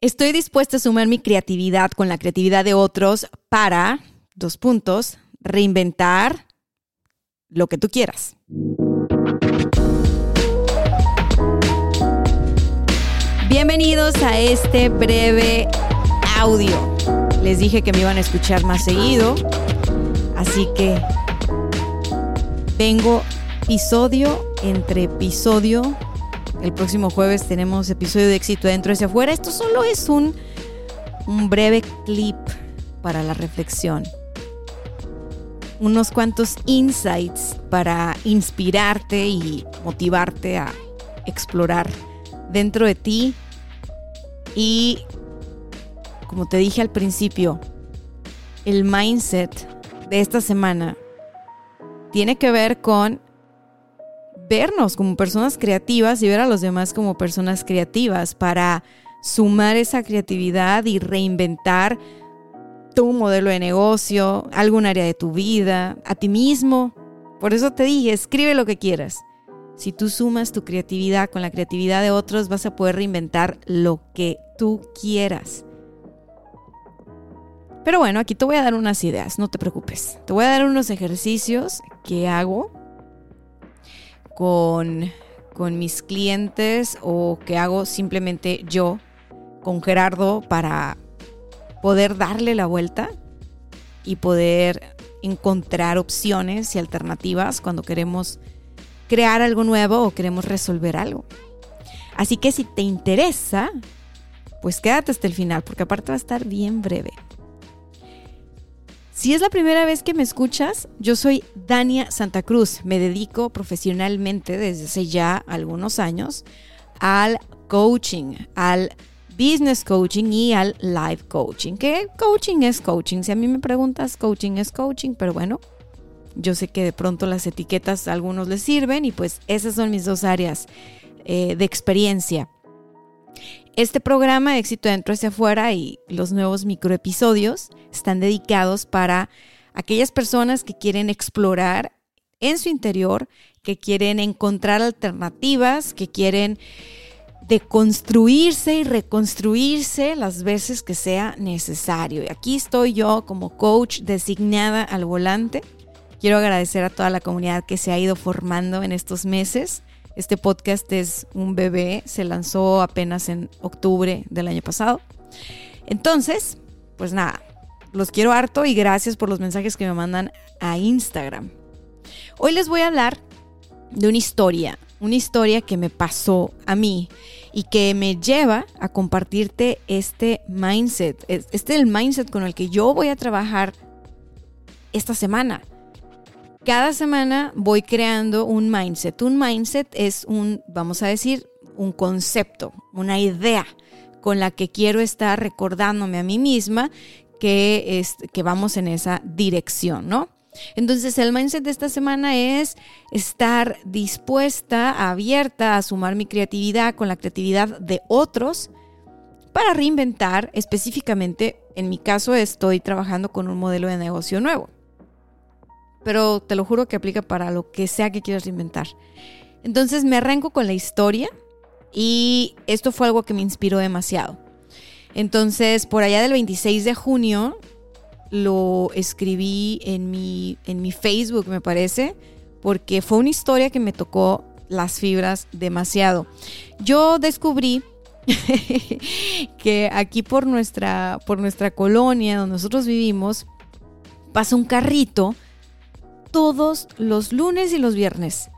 Estoy dispuesta a sumar mi creatividad con la creatividad de otros para, dos puntos, reinventar lo que tú quieras. Bienvenidos a este breve audio. Les dije que me iban a escuchar más seguido, así que vengo episodio entre episodio. El próximo jueves tenemos episodio de éxito dentro y hacia afuera. Esto solo es un, un breve clip para la reflexión. Unos cuantos insights para inspirarte y motivarte a explorar dentro de ti. Y como te dije al principio, el mindset de esta semana tiene que ver con vernos como personas creativas y ver a los demás como personas creativas para sumar esa creatividad y reinventar tu modelo de negocio, algún área de tu vida, a ti mismo. Por eso te dije, escribe lo que quieras. Si tú sumas tu creatividad con la creatividad de otros, vas a poder reinventar lo que tú quieras. Pero bueno, aquí te voy a dar unas ideas, no te preocupes. Te voy a dar unos ejercicios que hago con, con mis clientes o que hago simplemente yo con Gerardo para poder darle la vuelta y poder encontrar opciones y alternativas cuando queremos crear algo nuevo o queremos resolver algo. Así que si te interesa, pues quédate hasta el final, porque aparte va a estar bien breve. Si es la primera vez que me escuchas, yo soy Dania Santa Cruz. Me dedico profesionalmente desde hace ya algunos años al coaching, al business coaching y al life coaching. ¿Qué coaching es coaching? Si a mí me preguntas, coaching es coaching, pero bueno, yo sé que de pronto las etiquetas a algunos les sirven y pues esas son mis dos áreas eh, de experiencia. Este programa éxito dentro hacia afuera y los nuevos microepisodios están dedicados para aquellas personas que quieren explorar en su interior, que quieren encontrar alternativas, que quieren deconstruirse y reconstruirse las veces que sea necesario. Y aquí estoy yo como coach designada al volante. Quiero agradecer a toda la comunidad que se ha ido formando en estos meses. Este podcast es un bebé, se lanzó apenas en octubre del año pasado. Entonces, pues nada, los quiero harto y gracias por los mensajes que me mandan a Instagram. Hoy les voy a hablar de una historia, una historia que me pasó a mí y que me lleva a compartirte este mindset. Este es el mindset con el que yo voy a trabajar esta semana cada semana voy creando un mindset. Un mindset es un, vamos a decir, un concepto, una idea con la que quiero estar recordándome a mí misma que, es, que vamos en esa dirección, ¿no? Entonces el mindset de esta semana es estar dispuesta, abierta a sumar mi creatividad con la creatividad de otros para reinventar específicamente, en mi caso estoy trabajando con un modelo de negocio nuevo pero te lo juro que aplica para lo que sea que quieras inventar. Entonces me arranco con la historia y esto fue algo que me inspiró demasiado. Entonces, por allá del 26 de junio lo escribí en mi, en mi Facebook, me parece, porque fue una historia que me tocó las fibras demasiado. Yo descubrí que aquí por nuestra, por nuestra colonia donde nosotros vivimos, pasa un carrito todos los lunes y los viernes.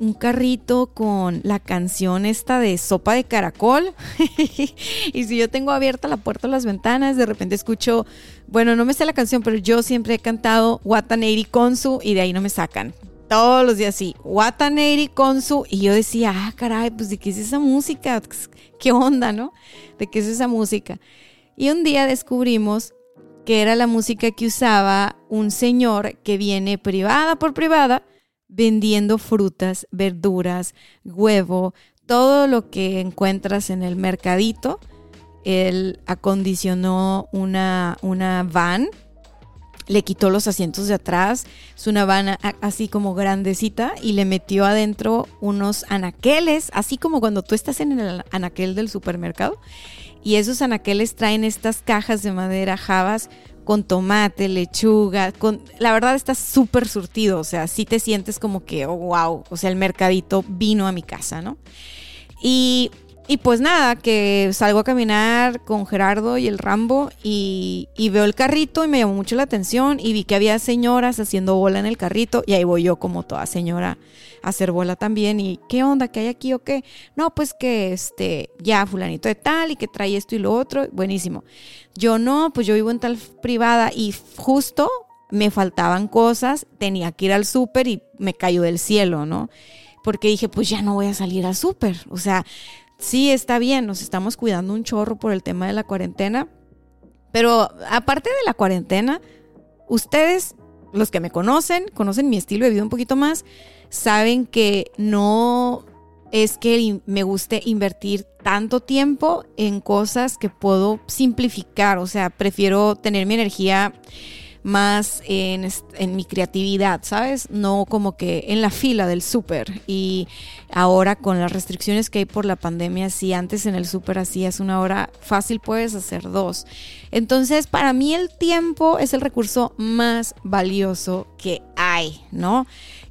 Un carrito con la canción esta de sopa de caracol. y si yo tengo abierta la puerta o las ventanas, de repente escucho, bueno, no me sé la canción, pero yo siempre he cantado Wataneri Konsu y de ahí no me sacan. todos los días sí, Wataneri con su, y yo decía, ah, caray, pues de qué es esa música, qué onda, ¿no? De qué es esa música. Y un día descubrimos que era la música que usaba un señor que viene privada por privada vendiendo frutas, verduras, huevo, todo lo que encuentras en el mercadito. Él acondicionó una, una van le quitó los asientos de atrás, es una van así como grandecita y le metió adentro unos anaqueles, así como cuando tú estás en el anaquel del supermercado. Y esos anaqueles traen estas cajas de madera jabas con tomate, lechuga, con la verdad está súper surtido, o sea, sí te sientes como que, oh, wow, o sea, el mercadito vino a mi casa, ¿no? Y y pues nada, que salgo a caminar con Gerardo y el Rambo y, veo el carrito y me llamó mucho la atención y vi que había señoras haciendo bola en el carrito y ahí voy yo como toda señora a hacer bola también y qué onda, qué hay aquí o qué. No, pues que este, ya fulanito de tal y que trae esto y lo otro, buenísimo. Yo no, pues yo vivo en tal privada y justo me faltaban cosas, tenía que ir al súper y me cayó del cielo, ¿no? Porque dije, pues ya no voy a salir al súper, o sea sí está bien, nos estamos cuidando un chorro por el tema de la cuarentena, pero aparte de la cuarentena, ustedes, los que me conocen, conocen mi estilo de vida un poquito más, saben que no es que me guste invertir tanto tiempo en cosas que puedo simplificar, o sea, prefiero tener mi energía más en, mi creatividad, ¿sabes? No como que en la fila del súper. Y ahora con las restricciones que hay por la pandemia, si antes en el súper hacías una hora, fácil puedes hacer dos. Entonces, para mí el tiempo es el recurso más valioso que hay, ¿no?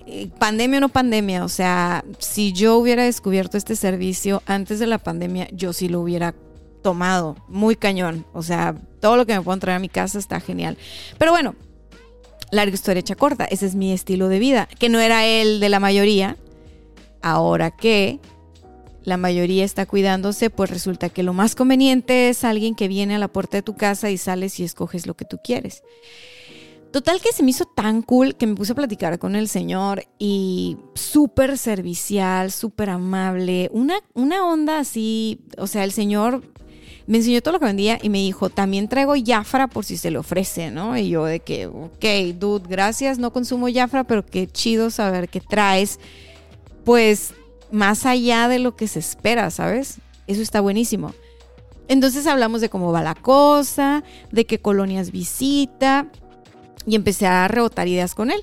Eh, pandemia o no pandemia, o sea, si yo hubiera descubierto este servicio antes de la pandemia, yo sí lo hubiera tomado, muy cañón. O sea, todo lo que me puedo traer a mi casa está genial. Pero bueno, larga historia hecha corta, ese es mi estilo de vida, que no era el de la mayoría. Ahora que la mayoría está cuidándose, pues resulta que lo más conveniente es alguien que viene a la puerta de tu casa y sales y escoges lo que tú quieres. Total que se me hizo tan cool que me puse a platicar con el señor y súper servicial, súper amable, una, una onda así, o sea, el señor me enseñó todo lo que vendía y me dijo, también traigo Jafra por si se le ofrece, ¿no? Y yo de que, ok, dude, gracias, no consumo Jafra, pero qué chido saber que traes, pues, más allá de lo que se espera, ¿sabes? Eso está buenísimo. Entonces hablamos de cómo va la cosa, de qué colonias visita, y empecé a rebotar ideas con él.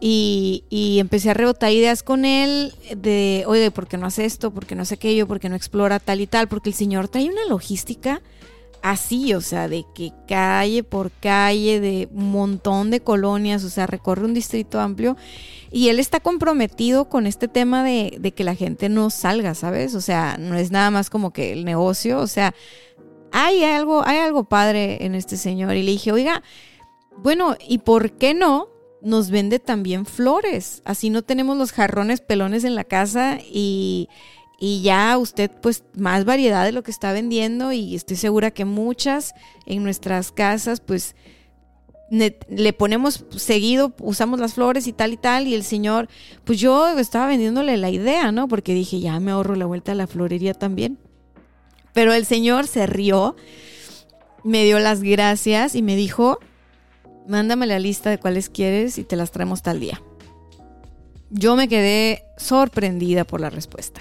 Y, empecé a rebotar ideas con él de, oye, ¿por qué no hace esto? ¿Por qué no hace aquello? ¿Por qué no explora tal y tal? Porque el señor trae una logística así, o sea, de que calle por calle, de un montón de colonias, o sea, recorre un distrito amplio. Y él está comprometido con este tema de, de que la gente no salga, ¿sabes? O sea, no es nada más como que el negocio, o sea, hay algo, hay algo padre en este señor. Y le dije, oiga, bueno, ¿y por qué no nos vende también flores. Así no tenemos los jarrones pelones en la casa y, ya usted pues más variedad de lo que está vendiendo y estoy segura que muchas en nuestras casas pues le ponemos seguido, usamos las flores y tal y tal y el señor pues yo estaba vendiéndole la idea, ¿no? Porque dije ya me ahorro la vuelta a la florería también. Pero el señor se rió, me dio las gracias y me dijo, mándame la lista de cuáles quieres y te las traemos tal día. Yo me quedé sorprendida por la respuesta.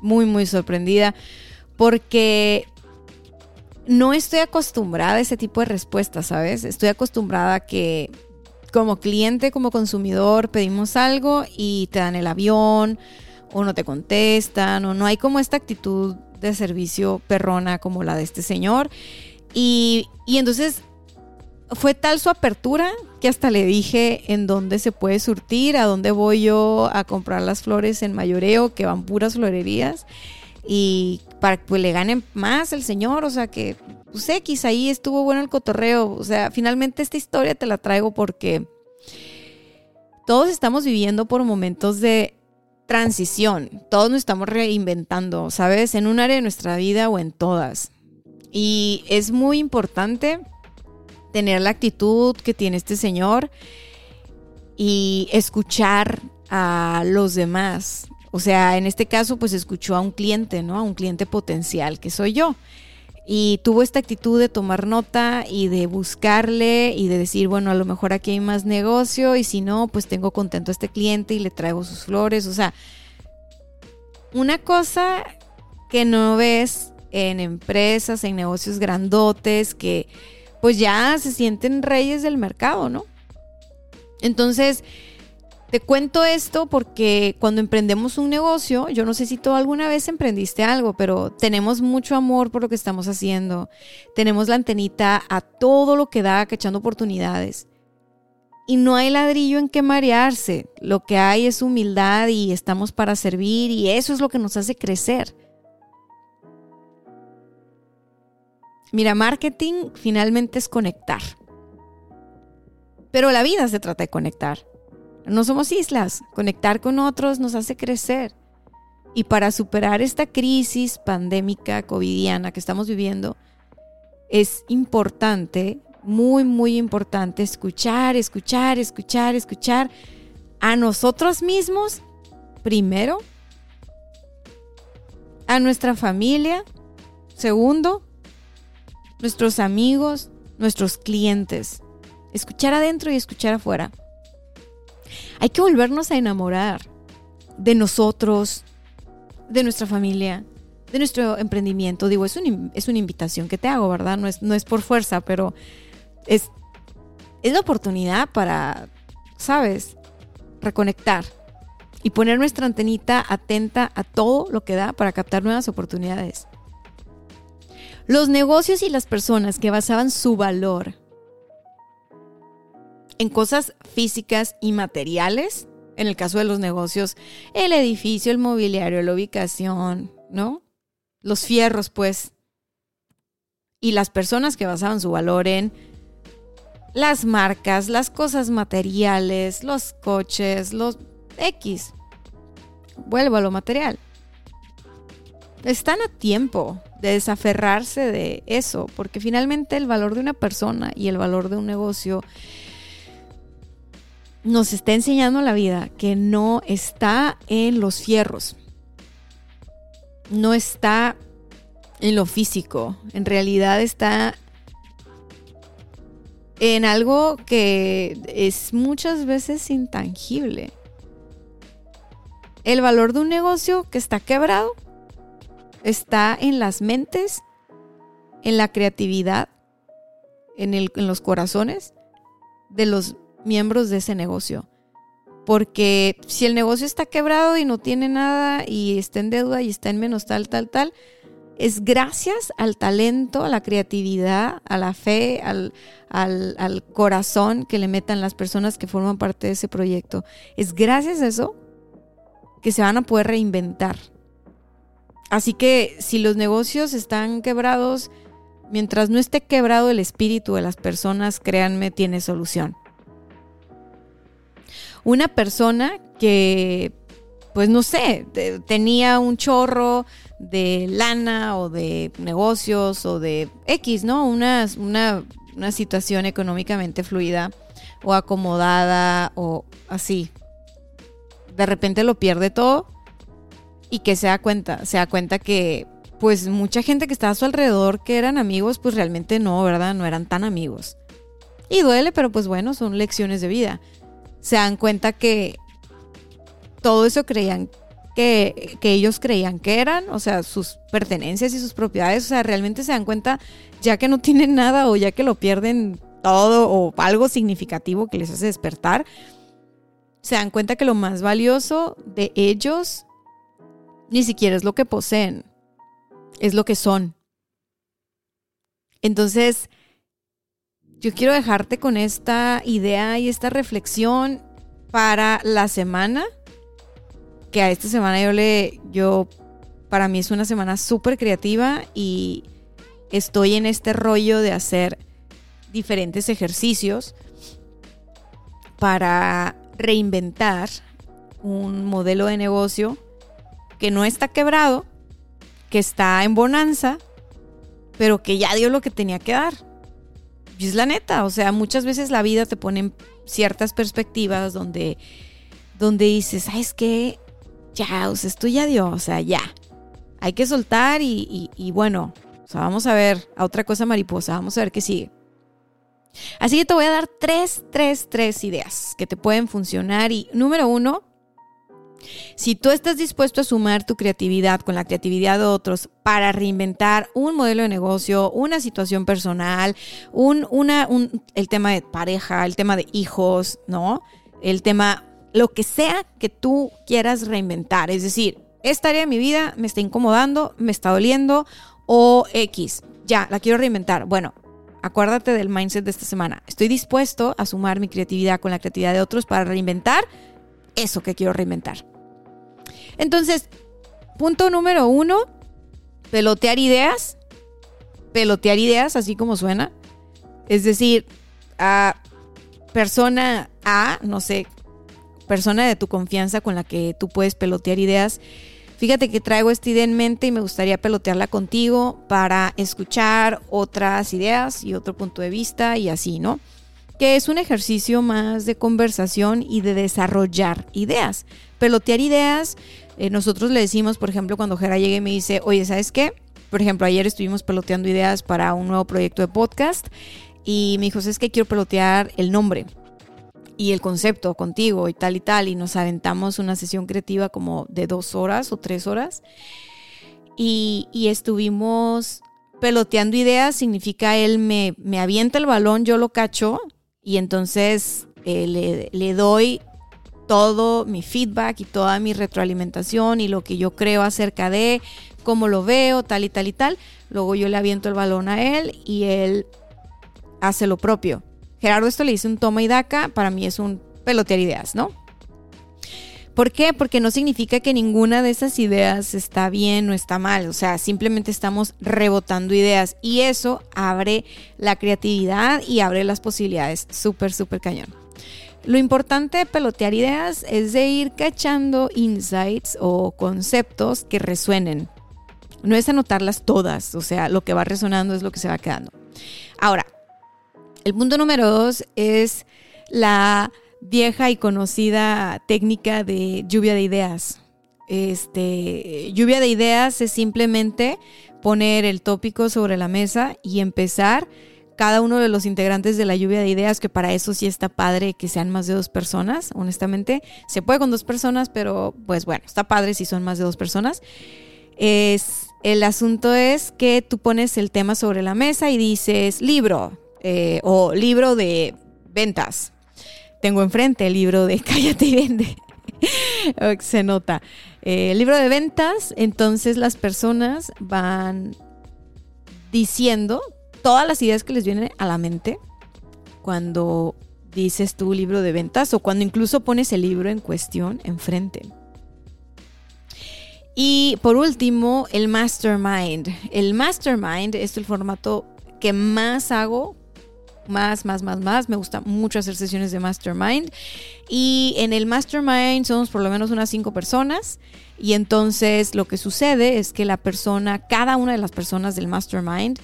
Muy, muy sorprendida porque no estoy acostumbrada a ese tipo de respuestas, ¿sabes? Estoy acostumbrada a que como cliente, como consumidor, pedimos algo y te dan el avión o no te contestan o no hay como esta actitud de servicio perrona como la de este señor. Y, y entonces fue tal su apertura que hasta le dije en dónde se puede surtir, a dónde voy yo a comprar las flores en mayoreo, que van puras florerías, y para que le ganen más el señor, o sea que, pues X, ahí estuvo bueno el cotorreo, o sea, finalmente esta historia te la traigo porque todos estamos viviendo por momentos de transición, todos nos estamos reinventando, ¿sabes? En un área de nuestra vida o en todas. Y es muy importante tener la actitud que tiene este señor y escuchar a los demás. O sea, en este caso, pues escuchó a un cliente, ¿no? A un cliente potencial, que soy yo. Y tuvo esta actitud de tomar nota y de buscarle y de decir, bueno, a lo mejor aquí hay más negocio y si no, pues tengo contento a este cliente y le traigo sus flores. O sea, una cosa que no ves en empresas, en negocios grandotes, que pues ya se sienten reyes del mercado, ¿no? Entonces, te cuento esto porque cuando emprendemos un negocio, yo no sé si tú alguna vez emprendiste algo, pero tenemos mucho amor por lo que estamos haciendo. Tenemos la antenita a todo lo que da, cachando oportunidades. Y no hay ladrillo en que marearse. Lo que hay es humildad y estamos para servir y eso es lo que nos hace crecer. Mira, marketing finalmente es conectar. Pero la vida se trata de conectar. No somos islas. Conectar con otros nos hace crecer. Y para superar esta crisis pandémica covidiana que estamos viviendo, es importante, muy, muy importante, escuchar, escuchar, escuchar, escuchar a nosotros mismos primero, a nuestra familia, segundo, nuestros amigos, nuestros clientes. Escuchar adentro y escuchar afuera. Hay que volvernos a enamorar de nosotros, de nuestra familia, de nuestro emprendimiento. Digo, es, es una invitación que te hago, ¿verdad? No es, no es por fuerza, pero es, es la oportunidad para, ¿sabes? Reconectar y poner nuestra antenita atenta a todo lo que da para captar nuevas oportunidades. Los negocios y las personas que basaban su valor en cosas físicas y materiales, en el caso de los negocios, el edificio, el mobiliario, la ubicación, ¿no? Los fierros, pues. Y las personas que basaban su valor en las marcas, las cosas materiales, los coches, los X. Vuelvo a lo material. Están a tiempo de desaferrarse de eso, porque finalmente el valor de una persona y el valor de un negocio nos está enseñando la vida que no está en los fierros, no está en lo físico, en realidad está en algo que es muchas veces intangible. El valor de un negocio que está quebrado está en las mentes, en la creatividad, en, el, en los corazones de los miembros de ese negocio. Porque si el negocio está quebrado y no tiene nada y está en deuda y está en menos tal, tal, tal, es gracias al talento, a la creatividad, a la fe, al, al, corazón que le metan las personas que forman parte de ese proyecto. Es gracias a eso que se van a poder reinventar. Así que si los negocios están quebrados, mientras no esté quebrado el espíritu de las personas, créanme, tiene solución una persona que, pues no sé, tenía un chorro de lana o de negocios o de X, ¿no? Una, una, una situación económicamente fluida o acomodada o así. De repente lo pierde todo y que se da cuenta, se da cuenta que pues mucha gente que estaba a su alrededor que eran amigos, pues realmente no, ¿verdad? No eran tan amigos. Y duele, pero pues bueno, son lecciones de vida se dan cuenta que todo eso creían que, ellos creían que eran, o sea, sus pertenencias y sus propiedades, o sea, realmente se dan cuenta ya que no tienen nada o ya que lo pierden todo o algo significativo que les hace despertar, se dan cuenta que lo más valioso de ellos ni siquiera es lo que poseen, es lo que son. Entonces, yo quiero dejarte con esta idea y esta reflexión para la semana, que a esta semana yo le, yo, para mí es una semana súper creativa y estoy en este rollo de hacer diferentes ejercicios para reinventar un modelo de negocio que no está quebrado, que está en bonanza, pero que ya dio lo que tenía que dar. Y es la neta, o sea, muchas veces la vida te pone en ciertas perspectivas donde donde dices, ¿sabes qué? Ya, o sea, esto ya dio, o sea, ya. Hay que soltar y, y bueno, o sea, vamos a ver a otra cosa mariposa, vamos a ver qué sigue. Así que te voy a dar tres, tres, tres ideas que te pueden funcionar. Y número uno, si tú estás dispuesto a sumar tu creatividad con la creatividad de otros para reinventar un modelo de negocio, una situación personal, un, el tema de pareja, el tema de hijos, ¿no? El tema, lo que sea que tú quieras reinventar. Es decir, esta área de mi vida me está incomodando, me está doliendo o X. Ya, la quiero reinventar. Bueno, acuérdate del mindset de esta semana. Estoy dispuesto a sumar mi creatividad con la creatividad de otros para reinventar eso que quiero reinventar. Entonces, punto número uno, pelotear ideas. Pelotear ideas, así como suena. Es decir, a persona A, no sé, persona de tu confianza con la que tú puedes pelotear ideas. Fíjate que traigo esta idea en mente y me gustaría pelotearla contigo para escuchar otras ideas y otro punto de vista y así, ¿no? Que es un ejercicio más de conversación y de desarrollar ideas. Pelotear ideas eh, nosotros le decimos, por ejemplo, cuando Jera llegue y me dice, oye, ¿sabes qué? Por ejemplo, ayer estuvimos peloteando ideas para un nuevo proyecto de podcast y me dijo, ¿sabes qué? Quiero pelotear el nombre y el concepto contigo y tal y tal. Y nos aventamos una sesión creativa como de dos horas o tres horas. Y, estuvimos peloteando ideas, significa él me, me, avienta el balón, yo lo cacho y entonces eh, le, le doy todo mi feedback y toda mi retroalimentación y lo que yo creo acerca de cómo lo veo, tal y tal y tal. Luego yo le aviento el balón a él y él hace lo propio. Gerardo esto le dice un toma y daca, para mí es un pelotear ideas, ¿no? ¿Por qué? Porque no significa que ninguna de esas ideas está bien o está mal, o sea, simplemente estamos rebotando ideas y eso abre la creatividad y abre las posibilidades, súper, súper cañón. Lo importante de pelotear ideas es de ir cachando insights o conceptos que resuenen. No es anotarlas todas, o sea, lo que va resonando es lo que se va quedando. Ahora, el punto número dos es la vieja y conocida técnica de lluvia de ideas. Este, lluvia de ideas es simplemente poner el tópico sobre la mesa y empezar cada uno de los integrantes de la lluvia de ideas, que para eso sí está padre que sean más de dos personas, honestamente. Se puede con dos personas, pero pues bueno, está padre si son más de dos personas. Es, el asunto es que tú pones el tema sobre la mesa y dices libro eh, o libro de ventas. Tengo enfrente el libro de Cállate y Vende. Se nota. Eh, el libro de ventas, entonces las personas van diciendo todas las ideas que les vienen a la mente cuando dices tu libro de ventas o cuando incluso pones el libro en cuestión enfrente. Y por último, el mastermind. El mastermind es el formato que más hago. Más, más, más, más. Me gusta mucho hacer sesiones de mastermind. Y en el mastermind somos por lo menos unas cinco personas. Y entonces lo que sucede es que la persona, cada una de las personas del mastermind,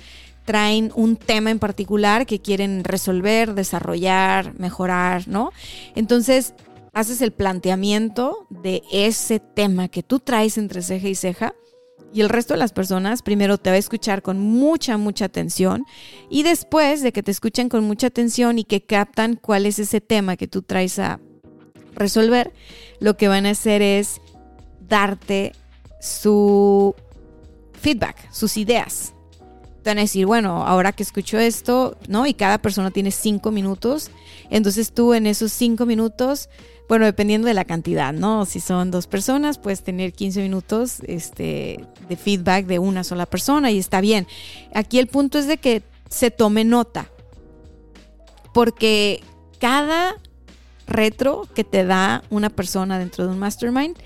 traen un tema en particular que quieren resolver, desarrollar, mejorar, ¿no? Entonces, haces el planteamiento de ese tema que tú traes entre ceja y ceja. Y el resto de las personas primero te va a escuchar con mucha, mucha atención y después de que te escuchen con mucha atención y que captan cuál es ese tema que tú traes a resolver, lo que van a hacer es darte su feedback, sus ideas, te van a decir, bueno, ahora que escucho esto, ¿no? Y cada persona tiene cinco minutos. Entonces tú en esos cinco minutos, bueno, dependiendo de la cantidad, ¿no? Si son dos personas, puedes tener 15 minutos este, de feedback de una sola persona y está bien. Aquí el punto es de que se tome nota. Porque cada retro que te da una persona dentro de un mastermind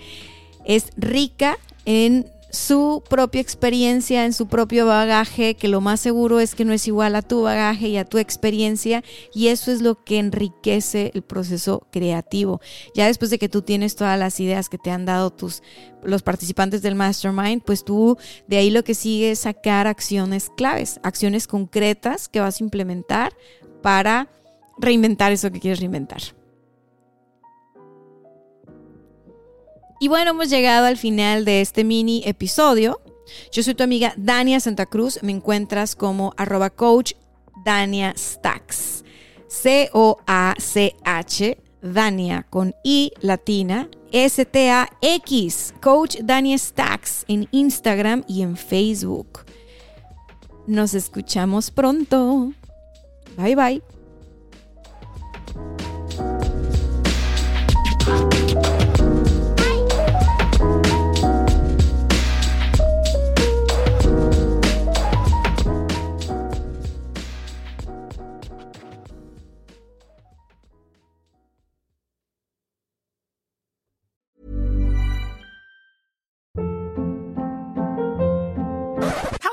es rica en su propia experiencia, en su propio bagaje, que lo más seguro es que no es igual a tu bagaje y a tu experiencia, y eso es lo que enriquece el proceso creativo. Ya después de que tú tienes todas las ideas que te han dado tus los participantes del mastermind, pues tú de ahí lo que sigue es sacar acciones claves, acciones concretas que vas a implementar para reinventar eso que quieres reinventar. Y bueno, hemos llegado al final de este mini episodio. Yo soy tu amiga Dania Santa Cruz. Me encuentras como arroba coach Dania Stacks. C-O-A-C-H, Dania con I latina, S-T-A-X, Coach Dania Stacks en Instagram y en Facebook. Nos escuchamos pronto. Bye bye.